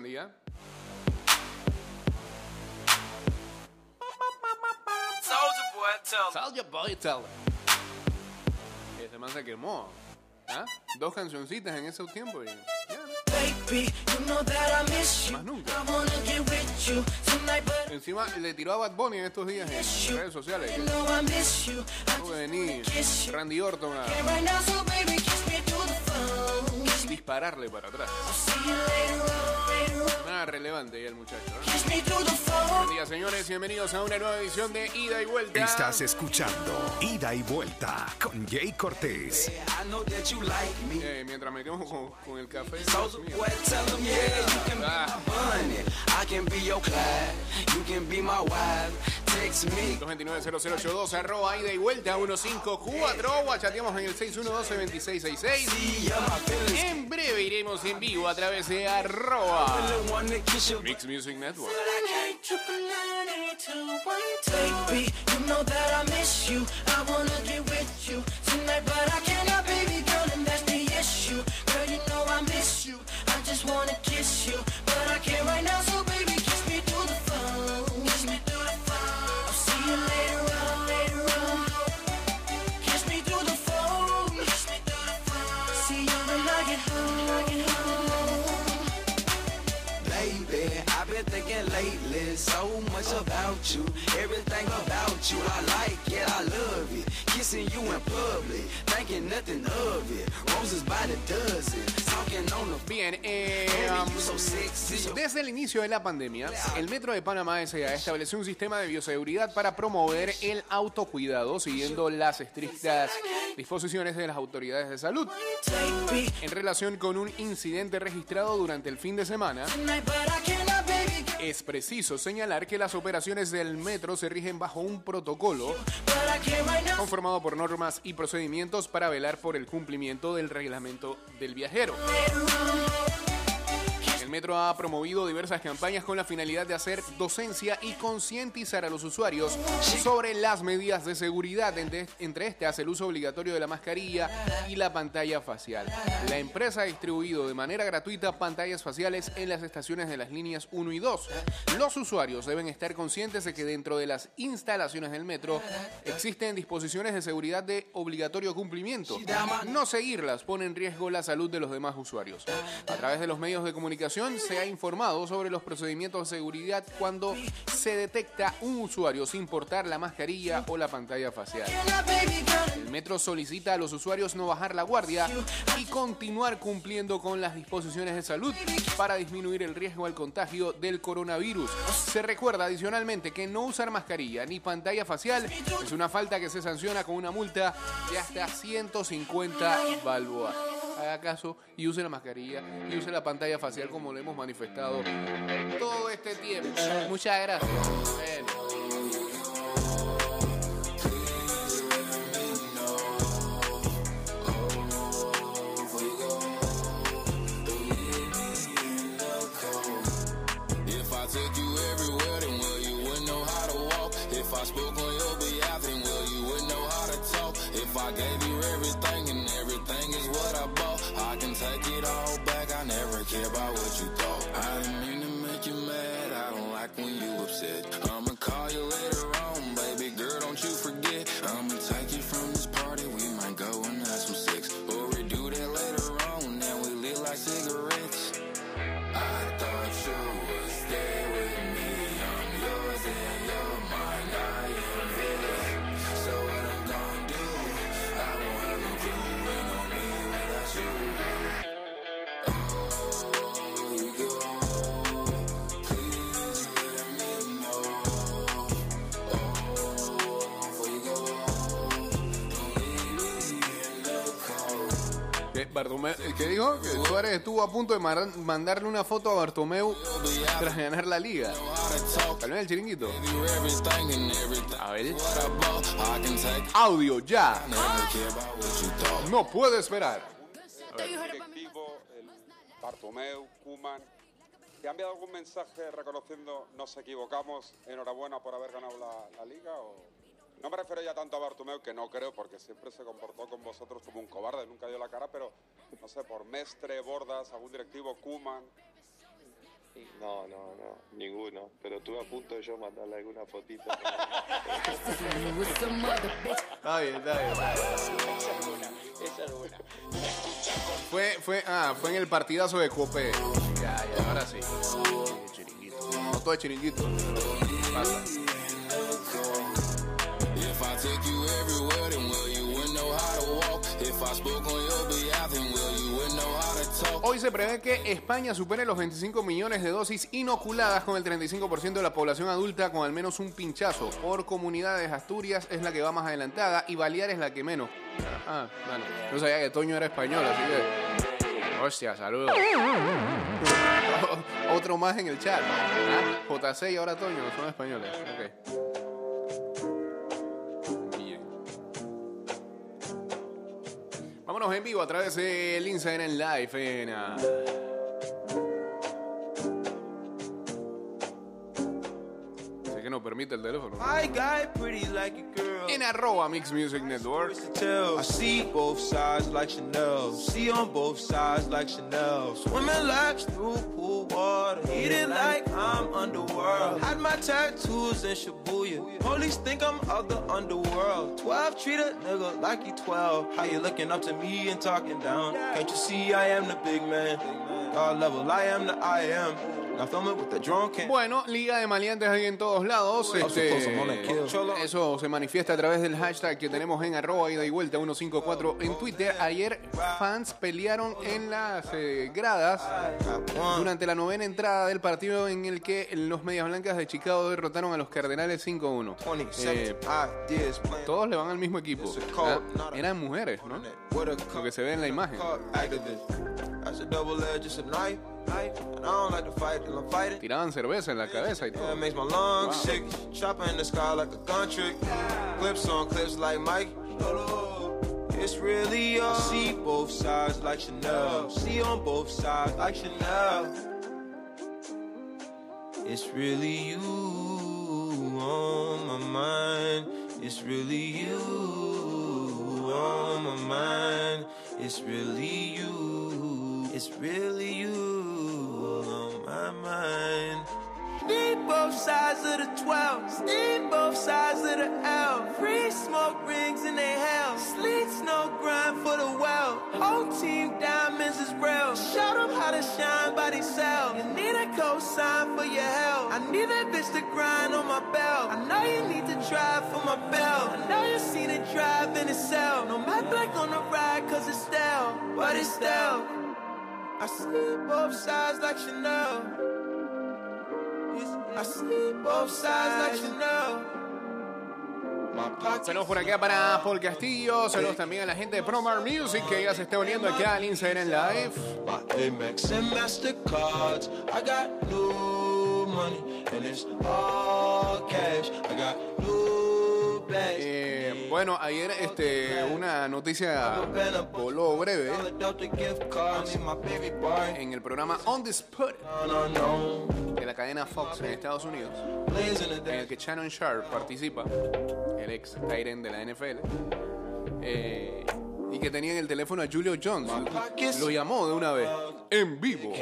buen día. Soldier boy, tell Soldier Boy Tell. Ese man se quemó. ¿Ah? Dos cancioncitas en ese tiempo y ya, ¿no? Baby, you know that I miss you. Más nunca. I wanna get with you tonight, but Encima le tiró a Bad Bunny en estos días en redes sociales. you know I miss you. I Tuvo que venir. Randy Orton a And right now, so baby, kiss me through the phone. Kiss me, dispararle para atrás. I'll see you later on, later on. Nada relevante ahí el muchacho. ¿no? Kiss me through the phone. Buen día, señores. Bienvenidos a una nueva edición de Ida y Vuelta. Estás escuchando Ida y Vuelta con Jay Cortés. Eh, mientras me quemo con, con el café. Be Ah. My honey. I can be your Clyde. You can be my wife. Text me. 229-0082, arroba ida y vuelta 154. Guachateamos en el 612-2666. See ya, my feelings. En breve iremos en vivo a través de arroba. Mix Music Network. Baby, you know that I miss you. I wanna get so much about you. Everything about you, I like it, I love it. Kissing you in public, thinking nothing of it. Roses by the dozen, talking on the Bien, eh. Desde el inicio de la pandemia, el Metro de Panamá S.A. estableció un sistema de bioseguridad para promover el autocuidado siguiendo las estrictas disposiciones de las autoridades de salud. En relación con un incidente registrado durante el fin de semana, es preciso señalar que las operaciones del metro se rigen bajo un protocolo conformado por normas y procedimientos para velar por el cumplimiento del reglamento del viajero. Metro ha promovido diversas campañas con la finalidad de hacer docencia y concientizar a los usuarios sobre las medidas de seguridad, entre, entre estas el uso obligatorio de la mascarilla y la pantalla facial. La empresa ha distribuido de manera gratuita pantallas faciales en las estaciones de las líneas 1 y 2. Los usuarios deben estar conscientes de que dentro de las instalaciones del metro existen disposiciones de seguridad de obligatorio cumplimiento. No seguirlas pone en riesgo la salud de los demás usuarios. A través de los medios de comunicación se ha informado sobre los procedimientos de seguridad cuando se detecta un usuario sin portar la mascarilla o la pantalla facial. El metro solicita a los usuarios no bajar la guardia y continuar cumpliendo con las disposiciones de salud para disminuir el riesgo al contagio del coronavirus. Se recuerda adicionalmente que no usar mascarilla ni pantalla facial es una falta que se sanciona con una multa de hasta 150 balboas. Haga caso y use la mascarilla y use la pantalla facial como lo hemos manifestado todo este tiempo. Muchas gracias. I can take it all Bartomeu- ¿Qué dijo? Que Suárez estuvo a punto de mandarle una foto a Bartomeu tras ganar la liga. Tal vez el chiringuito. A ver. Audio ya. No puede esperar. directivo, el Bartomeu, Kuman, ¿te ha enviado algún mensaje reconociendo nos equivocamos, enhorabuena por haber ganado la, la liga? O... No me refiero ya tanto a Bartomeu, que no creo, porque siempre se comportó con vosotros como un cobarde, nunca dio la cara, pero no sé, por Mestre, Bordas, algún directivo, Kuman. No, no, no, ninguno. Pero estuve a punto de yo mandarle alguna fotito. Está bien, está bien. Esa es buena. Fue, fue, ah, fue en el partidazo de Cope. Ya, ya, ahora sí. Sí, chiringuito. No todo es chiringuito. Pasa. Took you everywhere, then well, you know how to walk. If I spoke on your behalf, then well, you wouldn't know how to talk. Hoy se prevé que España supere los 25 millones de dosis inoculadas con el 35% de la población adulta con al menos un pinchazo. Por comunidades, Asturias es la que va más adelantada y Baleares la que menos. Ah, bueno. No sabía que Toño era español, así que... Hostia, saludos. Otro más en el chat. Ah, JC y ahora Toño son españoles. Ok. Vámonos en vivo a través del Instagram Live en... Sé que nos permite el teléfono. I got pretty like a girl. En arroba Mix Music Network. I see both sides like Chanel. See on both sides like Chanel. Swimming laps through pool water. Eating like I'm underworld. Had my tattoos in Shibuya. Police think I'm of the underworld. 12 treat a nigga like he 12. How you looking up to me and talking down? Can't you see I am the big man? Bueno, Liga de Maleantes hay en todos lados. Este, Kill. eso se manifiesta a través del hashtag que tenemos en arroba ida y vuelta 154 en Twitter. Ayer fans pelearon en las eh, gradas durante la novena entrada del partido en el que los Medias Blancas de Chicago derrotaron a los Cardenales 5-1. Eh, 27 ideas playing. todos le van al mismo equipo. Ah, Eran mujeres, ¿no? Lo que se ve en la imagen. That's a double edge, it's a knife. knife. And I don't like to fight till I'm fighting. Tiraban cerveza en la cabeza y Yeah, todo. it makes my lungs sick. Chopper in the sky like a gun trick. Clips on clips like Mike. It's really all. I see both sides like Chanel. See on both sides like Chanel. It's really you on my mind. It's really you on my mind. It's really you. It's really you on my mind. Need both sides of the 12. Need both sides of the L. Free smoke rings in they hell. Sleet snow grind for the well. Whole team diamonds is real. Show them how to shine by themselves. You need a cosign for your help. I need that bitch to grind on my belt. I know you need to drive for my belt. I know you seen it drive in itself. No matte black on the ride cause it's stale. But it's stale. I see both sides like Chanel. I see both sides like. My pockets Saludos por acá para Paul Castillo. Saludos también a la gente de Promar Music que ya se está uniendo acá al Instagram Live. Eh, bueno, ayer este, una noticia voló breve en el programa On the Spot de la cadena Fox en Estados Unidos, en el que Shannon Sharp participa, el ex Tyren de la NFL, eh, y que tenía en el teléfono a Julio Jones. Lo llamó de una vez, en vivo.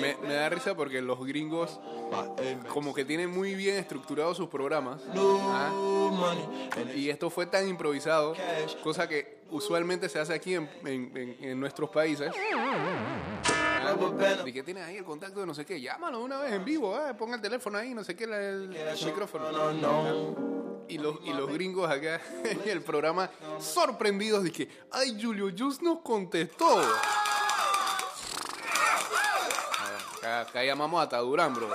Me, me da risa porque los gringos como que tienen muy bien estructurados sus programas. ¿ah? Y esto fue tan improvisado, cosa que usualmente se hace aquí en, en- en- en nuestros países. band. ¿Y que tienes ahí el contacto de no sé qué? Llámalo una vez en vivo, eh, ponga el teléfono ahí, no sé qué, el, el micrófono. Y los, y los gringos acá en el programa sorprendidos de que, ay, Julio Just nos contestó. Acá, acá llamamos a Tadurán, bro.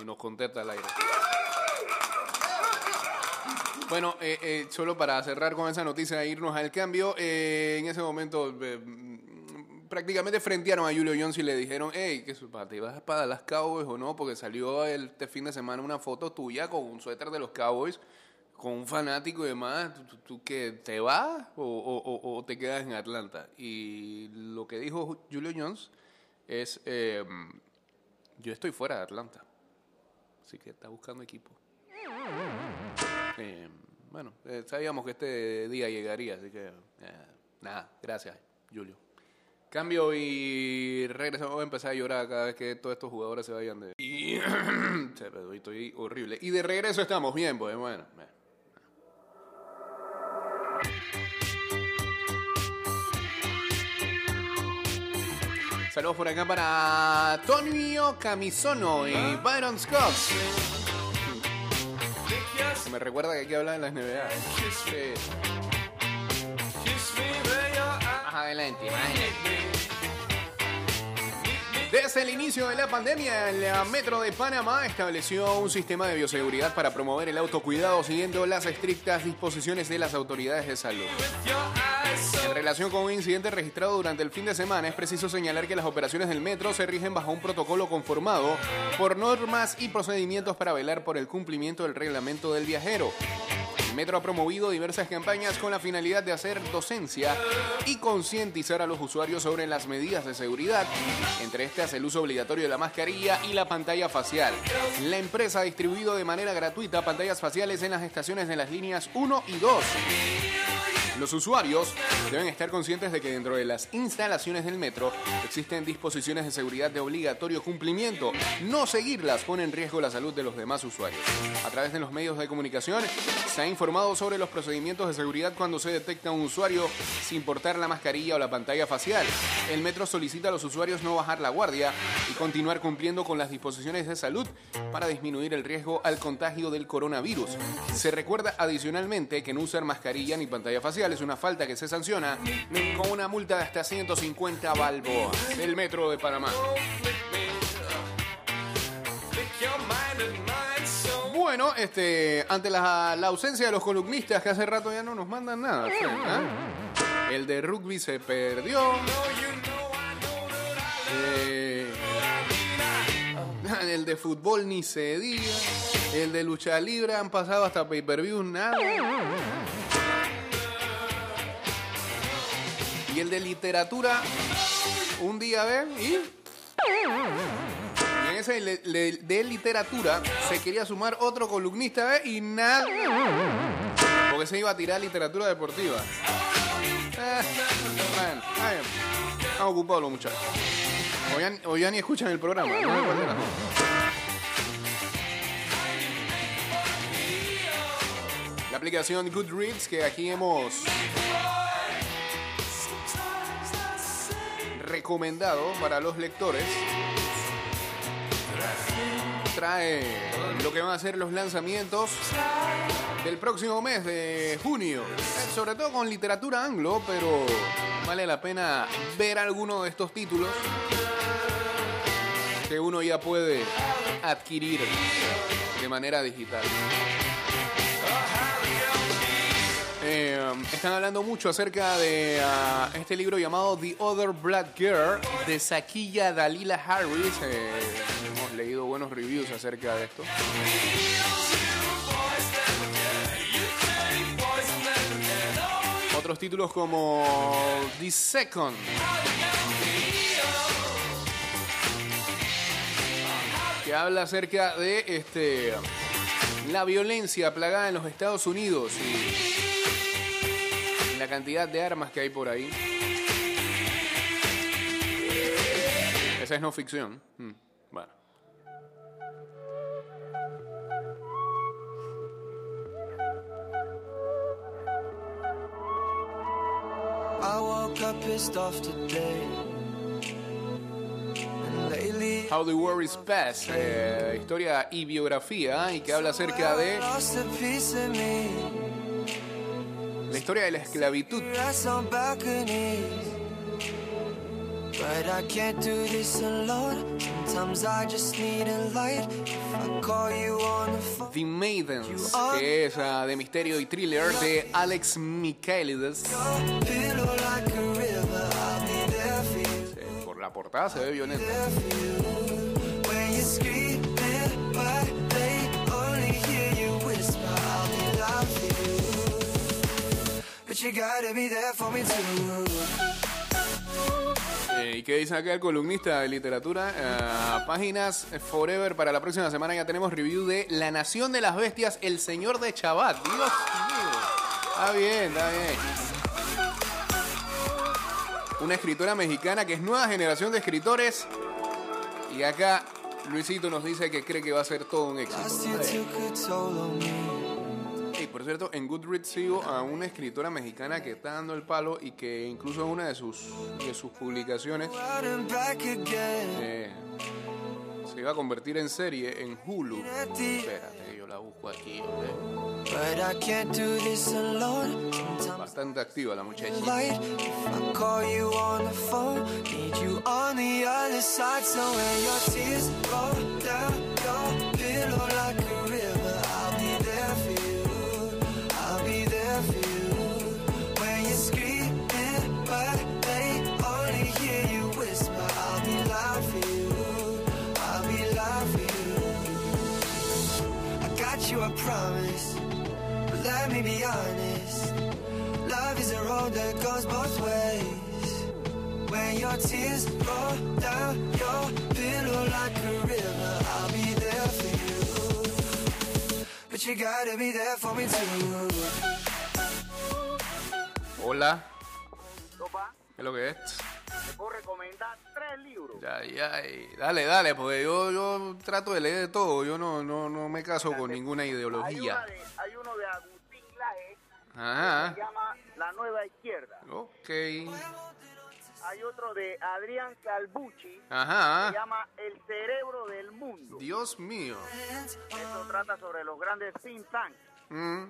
Y nos contesta al aire. Bueno, eh, eh, solo para cerrar con esa noticia e irnos al cambio, eh, en ese momento prácticamente frentearon a Julio Jones y le dijeron, hey, que ¿te vas para las Cowboys o no? Porque salió este fin de semana una foto tuya con un suéter de los Cowboys, con un fanático y demás. ¿Tú, tú, qué, te vas o, te quedas en Atlanta? Y lo que dijo Julio Jones es, eh, yo estoy fuera de Atlanta, así que está buscando equipo. Eh, bueno, eh, sabíamos que este día llegaría, así que eh, nada, gracias, Julio. Cambio y regreso. Voy a empezar a llorar cada vez que todos estos jugadores se vayan de. Y... Estoy horrible. Y de regreso estamos bien, pues bueno. Saludos por acá para Tonio Camisono y Byron Scott. Me recuerda que aquí hablan de las NBA. Sí. Más adelante, adelante. Desde el inicio de la pandemia, la Metro de Panamá estableció un sistema de bioseguridad para promover el autocuidado siguiendo las estrictas disposiciones de las autoridades de salud. En relación con un incidente registrado durante el fin de semana, es preciso señalar que las operaciones del metro se rigen bajo un protocolo conformado por normas y procedimientos para velar por el cumplimiento del reglamento del viajero. Metro ha promovido diversas campañas con la finalidad de hacer docencia y concientizar a los usuarios sobre las medidas de seguridad, entre estas el uso obligatorio de la mascarilla y la pantalla facial. La empresa ha distribuido de manera gratuita pantallas faciales en las estaciones de las líneas 1 y 2. Los usuarios deben estar conscientes de que dentro de las instalaciones del metro existen disposiciones de seguridad de obligatorio cumplimiento. No seguirlas pone en riesgo la salud de los demás usuarios. A través de los medios de comunicación se ha informado sobre los procedimientos de seguridad cuando se detecta un usuario sin portar la mascarilla o la pantalla facial. El metro solicita a los usuarios no bajar la guardia y continuar cumpliendo con las disposiciones de salud para disminuir el riesgo al contagio del coronavirus. Se recuerda adicionalmente que no usar mascarilla ni pantalla facial es una falta que se sanciona con una multa de hasta 150 balboas. El metro de Panamá. Bueno, este, ante la, ausencia de los columnistas que hace rato ya no nos mandan nada. ¿ah? El de rugby se perdió. Eh, el de fútbol ni se diga. El de lucha libre han pasado hasta pay-per-view, nada. Y el de literatura, un día ven y. Y en ese de literatura se quería sumar otro columnista ¿ve? y nada. Porque se iba a tirar literatura deportiva. Eh, bueno, está bien. Están ocupados los muchachos. O ya, ni escuchan el programa. La aplicación Goodreads que aquí hemos recomendado para los lectores trae lo que van a ser los lanzamientos del próximo mes de junio. Eh, Sobre todo con literatura anglo, pero vale la pena ver alguno de estos títulos que uno ya puede adquirir de manera digital. Están hablando mucho acerca de ah, este libro llamado The Other Black Girl de Sakiya Dalila Harris. Eh, hemos leído buenos reviews acerca de esto. Otros títulos como The Second. Que habla acerca de este la violencia plagada en los Estados Unidos la cantidad de armas que hay por ahí. Esa es no ficción. Mm, Bueno. How the War is Past, eh, historia y biografía, y que habla acerca de historia de la esclavitud. Rest on balconies. But I can't do this alone. Sometimes I just need a light. If I call you on the phone. The Maidens, que es ah, de misterio y thriller de Alex Michaelides. Por la portada se ve violenta. But you gotta be there for me too. Eh, ¿Y qué dice acá el columnista de literatura? Ah, páginas Forever para la próxima semana ya tenemos review de La Nación de las Bestias, El Señor de Chabat. Dios mío. Está bien, está bien. una escritora mexicana que es nueva generación de escritores. Y acá Luisito nos dice que cree que va a ser todo un éxito. Cierto, en Goodreads sigo a una escritora mexicana que está dando el palo y que incluso en una de sus, de sus publicaciones eh, se iba a convertir en serie en Hulu. Espérate, yo la busco aquí. Bastante activa la muchacha. Honest. Love is a road that goes both ways. When your tears roll down your pillow like a river, I'll be there for you. But you gotta be there for me too. Hola, ¿qué es lo que es? te puedo recomendar tres libros. Ya, ya, dale, dale, porque yo, yo trato de leer de todo. Yo no, no, no me caso con ninguna Hay, una ideología. de, hay uno de Ajá, se llama La Nueva Izquierda. ok. Hay otro de Adrián Salvucci que Ajá, se llama El Cerebro del Mundo. Dios mío. Esto trata sobre los grandes think tanks. Mm,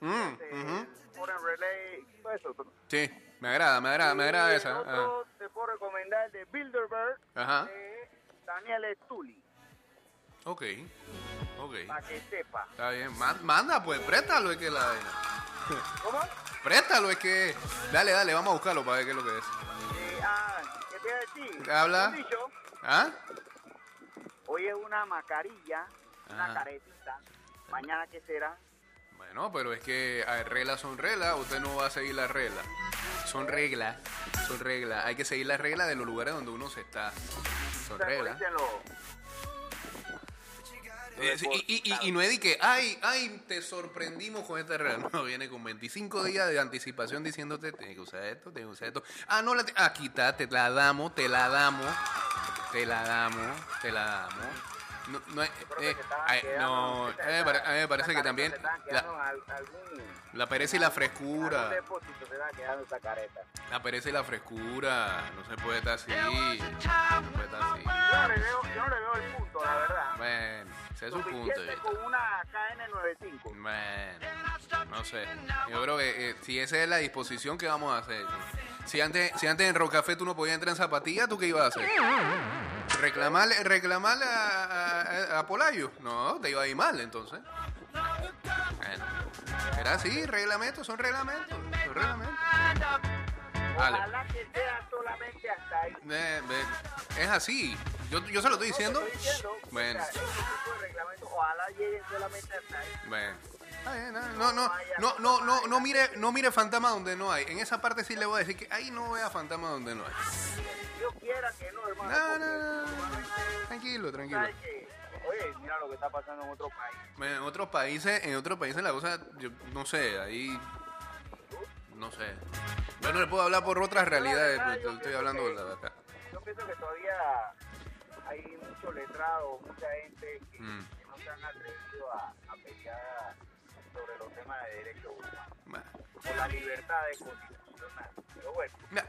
mm, de ujú. Foreign Relay, todo eso. Sí, me agrada, me agrada, me agrada Y esa. Otro te puedo recomendar el de Bilderberg Ajá, de Daniel Stully, ok, ok. para que sepa. Está bien, Ma- manda pues, préstalo, es que la ¿Cómo? Préstalo, es que. Dale, dale, vamos a buscarlo para ver qué es lo que es. Eh, ah, ¿qué te iba a decir? Habla. Dicho, ¿Ah? Hoy es una mascarilla, una Ajá. caretita. Mañana, ¿qué será? Bueno, pero es que reglas son reglas, usted no va a seguir las reglas. Son reglas, son reglas. Hay que seguir las reglas de los lugares donde uno se está. Son reglas. dicen los- sí, y, y- y- y no es de que, ay, ay, te sorprendimos con esta regla. No, viene con 25 días de anticipación diciéndote, tienes que usar esto, tienes que usar esto. Ah, no, la te- ah, quita, te la damos, te la damos, te la damos, te la damos. No, no, es- eh, ay, no, a mí me pare- a mí me parece que también la, la pereza y la frescura. depósito se va quedando esa careta. La pereza y la frescura. No se puede estar así. No se puede estar así. Yo no le veo, yo no le veo el punto, la verdad. Bueno, ese es su punto de Suficiente vista. con una KN95. Bueno, no sé. Yo creo que eh, si esa es la disposición, ¿qué vamos a hacer? Si antes, si antes en Rocafé tú no podías entrar en zapatillas, ¿tú qué ibas a hacer? ¿Reclamarle, reclamarle a, a- a Polayo? No, te iba a ir mal entonces. Bueno, era así, reglamentos, son reglamentos, son reglamentos. Ojalá que sea solamente hasta ahí. Es así. Yo, yo se lo estoy diciendo. Estoy diciendo, Bueno, o sea, ojalá lleguen solamente hasta ahí. bueno. No, no, no, no, no, no, no mire, no mire fantasma donde no hay. En esa parte sí le voy a decir que ahí no vea fantasma donde no hay. Dios quiera que no, hermano. No, no, no. Tranquilo, tranquilo. Oye, mira lo que está pasando en otro país. Bueno, En otros países, en otros países la cosa, yo no sé, ahí, no sé. Yo no le puedo hablar por otras realidades, pues, yo estoy hablando que- de la de acá. Yo pienso que todavía hay muchos letrados, mucha gente que, Mm. que no se han atrevido a, a pelear sobre los temas de derechos humanos, Bueno, por la libertad de constitucional. Pero bueno, no,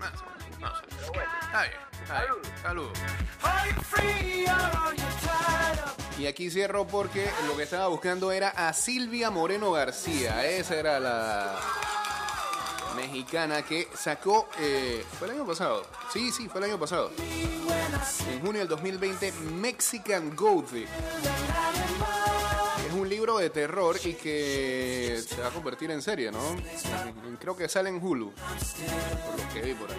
no sé, no sé. pero bueno. Está bien, está bien. Saludos. Are you free or are you tied up? Y aquí cierro porque lo que estaba buscando era a Silvia Moreno García. Esa era la mexicana que sacó. eh, ¿Fue el año pasado? Sí, sí, fue el año pasado. En junio del 2020, Mexican Gothic. De terror y que se va a convertir en serie, ¿no? Creo que sale en Hulu. Por lo que vi por ahí.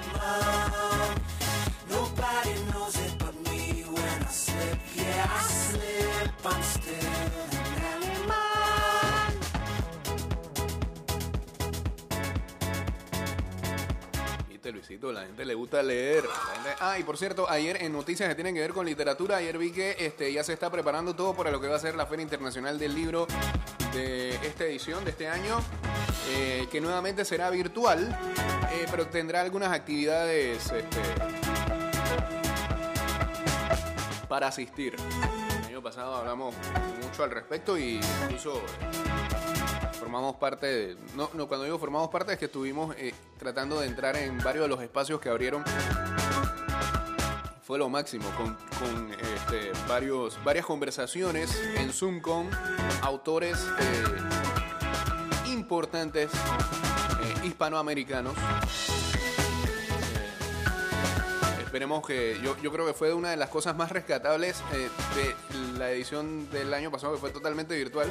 Viste, Luisito, la gente le gusta leer. Ah, y por cierto, ayer en noticias que tienen que ver con literatura, ayer vi que este, ya se está preparando todo para lo que va a ser la Feria Internacional del Libro de esta edición, de este año. eh, que nuevamente será virtual, eh, pero tendrá algunas actividades este, para asistir. El año pasado hablamos mucho al respecto y incluso formamos parte de, no, no, cuando digo formamos parte es que estuvimos eh, tratando de entrar en varios de los espacios que abrieron fue lo máximo con, este, varios, varias conversaciones en Zoom con autores eh, importantes eh, hispanoamericanos. Eh, esperemos que yo, yo creo que fue una de las cosas más rescatables de la edición del año pasado que fue totalmente virtual.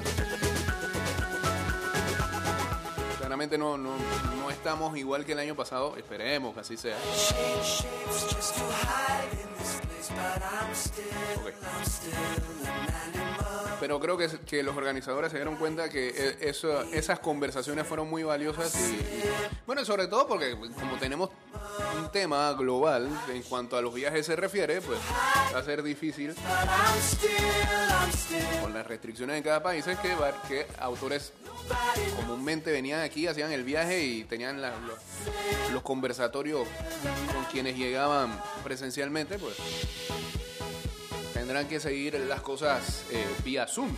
No, no, no estamos igual que el año pasado, esperemos que así sea. Ok. Pero creo que, que los organizadores se dieron cuenta que eh, eso- esas conversaciones fueron muy valiosas y, y- bueno, sobre todo porque como tenemos un tema global en cuanto a los viajes se refiere, pues va a ser difícil con las restricciones en cada país es que, autores comúnmente venían aquí, hacían el viaje y tenían los conversatorios con quienes llegaban presencialmente, pues tendrán que seguir las cosas eh, vía Zoom.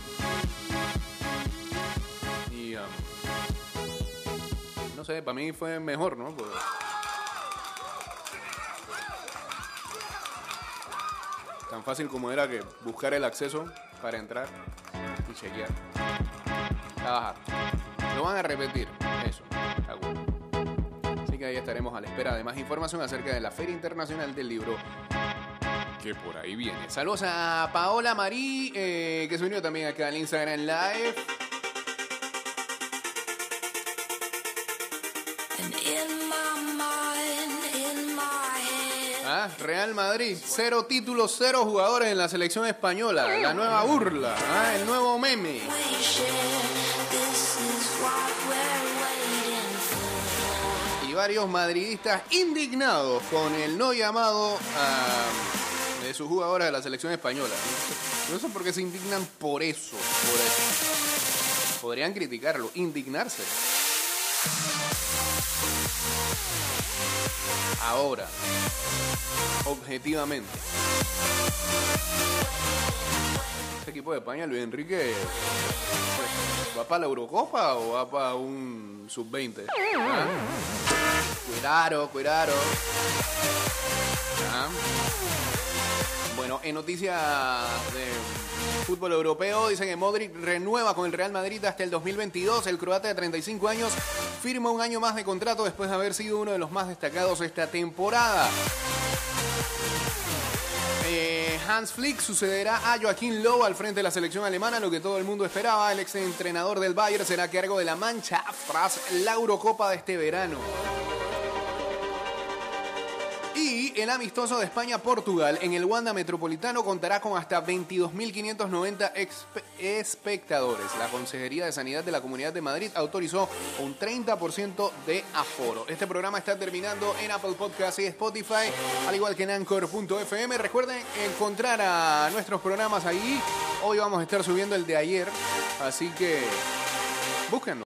Y um, no sé, para mí fue mejor, ¿no? Pues, tan fácil como era que buscar el acceso para entrar y chequear. Trabajar. Lo van a repetir, eso. Así que ahí estaremos a la espera de más información acerca de la Feria Internacional del Libro que por ahí viene. Saludos a Paola Marí, eh, que se unió también acá al Instagram Live. Real Madrid, cero títulos, cero jugadores en la selección española. La nueva burla, ah, el nuevo meme. Y varios madridistas indignados con el no llamado ah, de sus jugadores de la selección española. No sé por qué se indignan por eso. Podrían criticarlo, indignarse. Ahora, objetivamente. Este equipo de España, Luis Enrique, ¿va para la Eurocopa o va para un sub-20? ¿Ah? Cuidado, cuidado. Ah. Bueno, en noticias de fútbol europeo, dicen que Modric renueva con el Real Madrid hasta el 2022. El croata de 35 años firma un año más de contrato después de haber sido uno de los más destacados esta temporada. Eh, Hans Flick sucederá a Joaquín Lowe al frente de la selección alemana, lo que todo el mundo esperaba. El ex entrenador del Bayern será cargo de la mancha tras la Eurocopa de este verano. El amistoso de España-Portugal en el Wanda Metropolitano contará con hasta 22.590 expe- espectadores. La Consejería de Sanidad de la Comunidad de Madrid autorizó un 30% de aforo. Este programa está terminando en Apple Podcasts y Spotify, al igual que en Anchor.fm. Recuerden encontrar a nuestros programas ahí. Hoy vamos a estar subiendo el de ayer, así que búsquenlo.